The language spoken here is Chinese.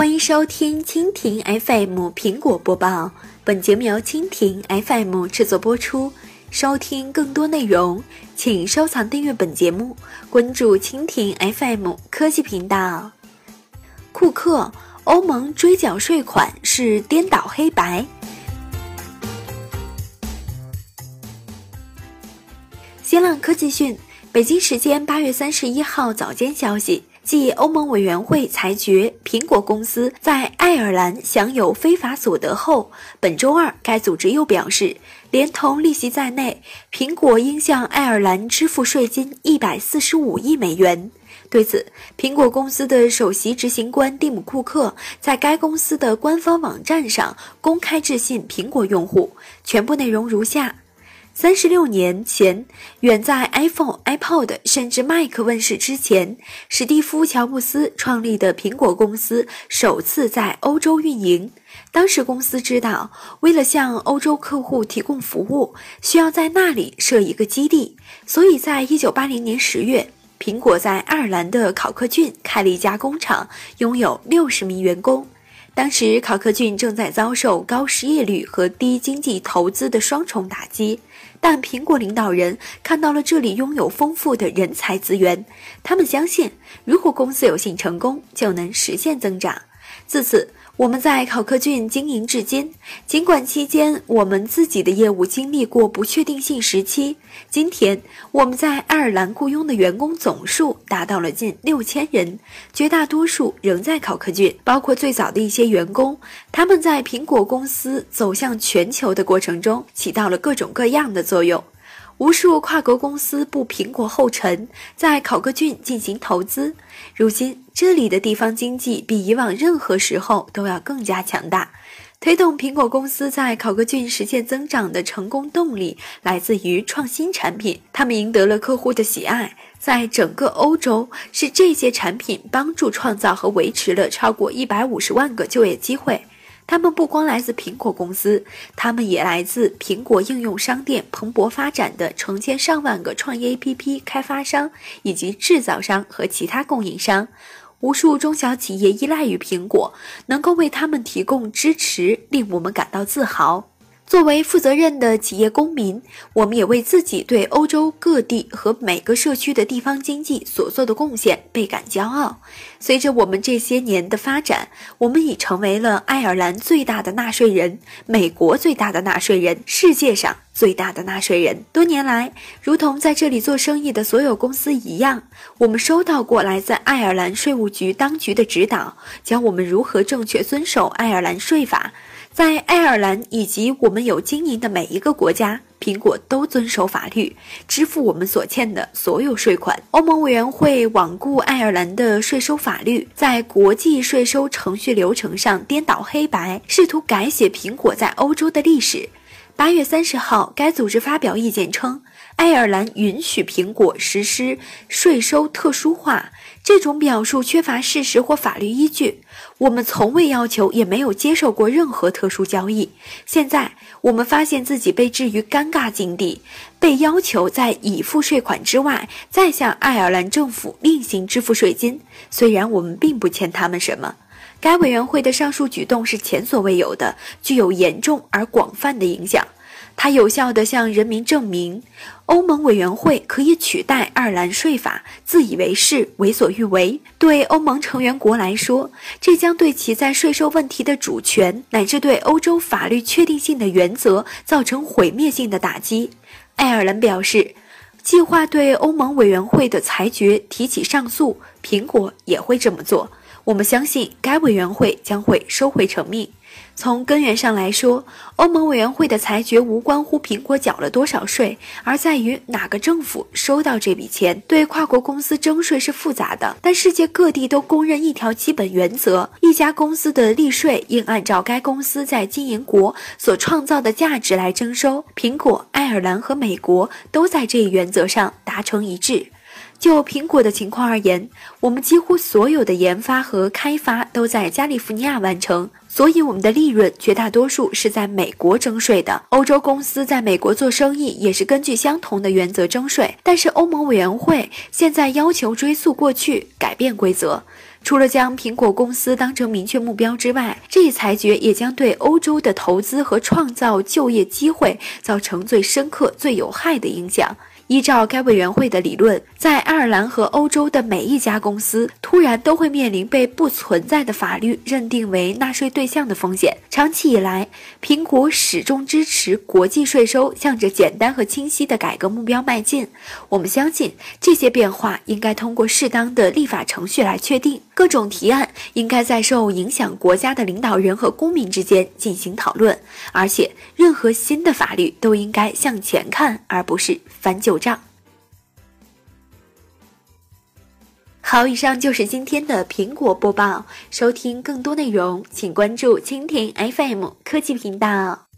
欢迎收听蜻蜓 FM 苹果播报，本节目由蜻蜓 FM 制作播出。收听更多内容，请收藏订阅本节目，关注蜻蜓 FM 科技频道。库克，欧盟追缴税款是颠倒黑白。新浪科技讯，北京时间八月三十一号早间消息。继欧盟委员会裁决苹果公司在爱尔兰享有非法所得后，本周二该组织又表示，连同利息在内，苹果应向爱尔兰支付税金一百四十五亿美元。对此，苹果公司的首席执行官蒂姆·库克在该公司的官方网站上公开致信苹果用户，全部内容如下。三十六年前，远在 iPhone、iPod 甚至 Mac 问世之前，史蒂夫·乔布斯创立的苹果公司首次在欧洲运营。当时公司知道，为了向欧洲客户提供服务，需要在那里设一个基地，所以在一九八零年十月，苹果在爱尔兰的考克郡开了一家工厂，拥有六十名员工。当时考克郡正在遭受高失业率和低经济投资的双重打击。但苹果领导人看到了这里拥有丰富的人才资源，他们相信，如果公司有幸成功，就能实现增长。自此。我们在考克郡经营至今，尽管期间我们自己的业务经历过不确定性时期。今天我们在爱尔兰雇佣的员工总数达到了近六千人，绝大多数仍在考克郡，包括最早的一些员工。他们在苹果公司走向全球的过程中起到了各种各样的作用。无数跨国公司步苹果后尘，在考克郡进行投资。如今，这里的地方经济比以往任何时候都要更加强大。推动苹果公司在考克郡实现增长的成功动力来自于创新产品，他们赢得了客户的喜爱。在整个欧洲，是这些产品帮助创造和维持了超过一百五十万个就业机会。他们不光来自苹果公司，他们也来自苹果应用商店蓬勃发展的成千上万个创业 APP 开发商以及制造商和其他供应商。无数中小企业依赖于苹果，能够为他们提供支持，令我们感到自豪。作为负责任的企业公民，我们也为自己对欧洲各地和每个社区的地方经济所做的贡献倍感骄傲。随着我们这些年的发展，我们已成为了爱尔兰最大的纳税人、美国最大的纳税人、世界上最大的纳税人。多年来，如同在这里做生意的所有公司一样，我们收到过来自爱尔兰税务局当局的指导，教我们如何正确遵守爱尔兰税法。在爱尔兰以及我们有经营的每一个国家，苹果都遵守法律，支付我们所欠的所有税款。欧盟委员会罔顾爱尔兰的税收法律，在国际税收程序流程上颠倒黑白，试图改写苹果在欧洲的历史。八月三十号，该组织发表意见称，爱尔兰允许苹果实施税收特殊化。这种表述缺乏事实或法律依据。我们从未要求，也没有接受过任何特殊交易。现在，我们发现自己被置于尴尬境地，被要求在已付税款之外，再向爱尔兰政府另行支付税金。虽然我们并不欠他们什么。该委员会的上述举动是前所未有的，具有严重而广泛的影响。它有效地向人民证明，欧盟委员会可以取代爱尔兰税法，自以为是，为所欲为。对欧盟成员国来说，这将对其在税收问题的主权乃至对欧洲法律确定性的原则造成毁灭性的打击。爱尔兰表示，计划对欧盟委员会的裁决提起上诉。苹果也会这么做。我们相信，该委员会将会收回成命。从根源上来说，欧盟委员会的裁决无关乎苹果缴了多少税，而在于哪个政府收到这笔钱。对跨国公司征税是复杂的，但世界各地都公认一条基本原则：一家公司的利税应按照该公司在经营国所创造的价值来征收。苹果、爱尔兰和美国都在这一原则上达成一致。就苹果的情况而言，我们几乎所有的研发和开发都在加利福尼亚完成，所以我们的利润绝大多数是在美国征税的。欧洲公司在美国做生意也是根据相同的原则征税，但是欧盟委员会现在要求追溯过去，改变规则。除了将苹果公司当成明确目标之外，这一裁决也将对欧洲的投资和创造就业机会造成最深刻、最有害的影响。依照该委员会的理论，在爱尔兰和欧洲的每一家公司突然都会面临被不存在的法律认定为纳税对象的风险。长期以来，苹果始终支持国际税收向着简单和清晰的改革目标迈进。我们相信，这些变化应该通过适当的立法程序来确定。各种提案应该在受影响国家的领导人和公民之间进行讨论，而且任何新的法律都应该向前看，而不是翻旧账。好，以上就是今天的苹果播报。收听更多内容，请关注蜻蜓 FM 科技频道。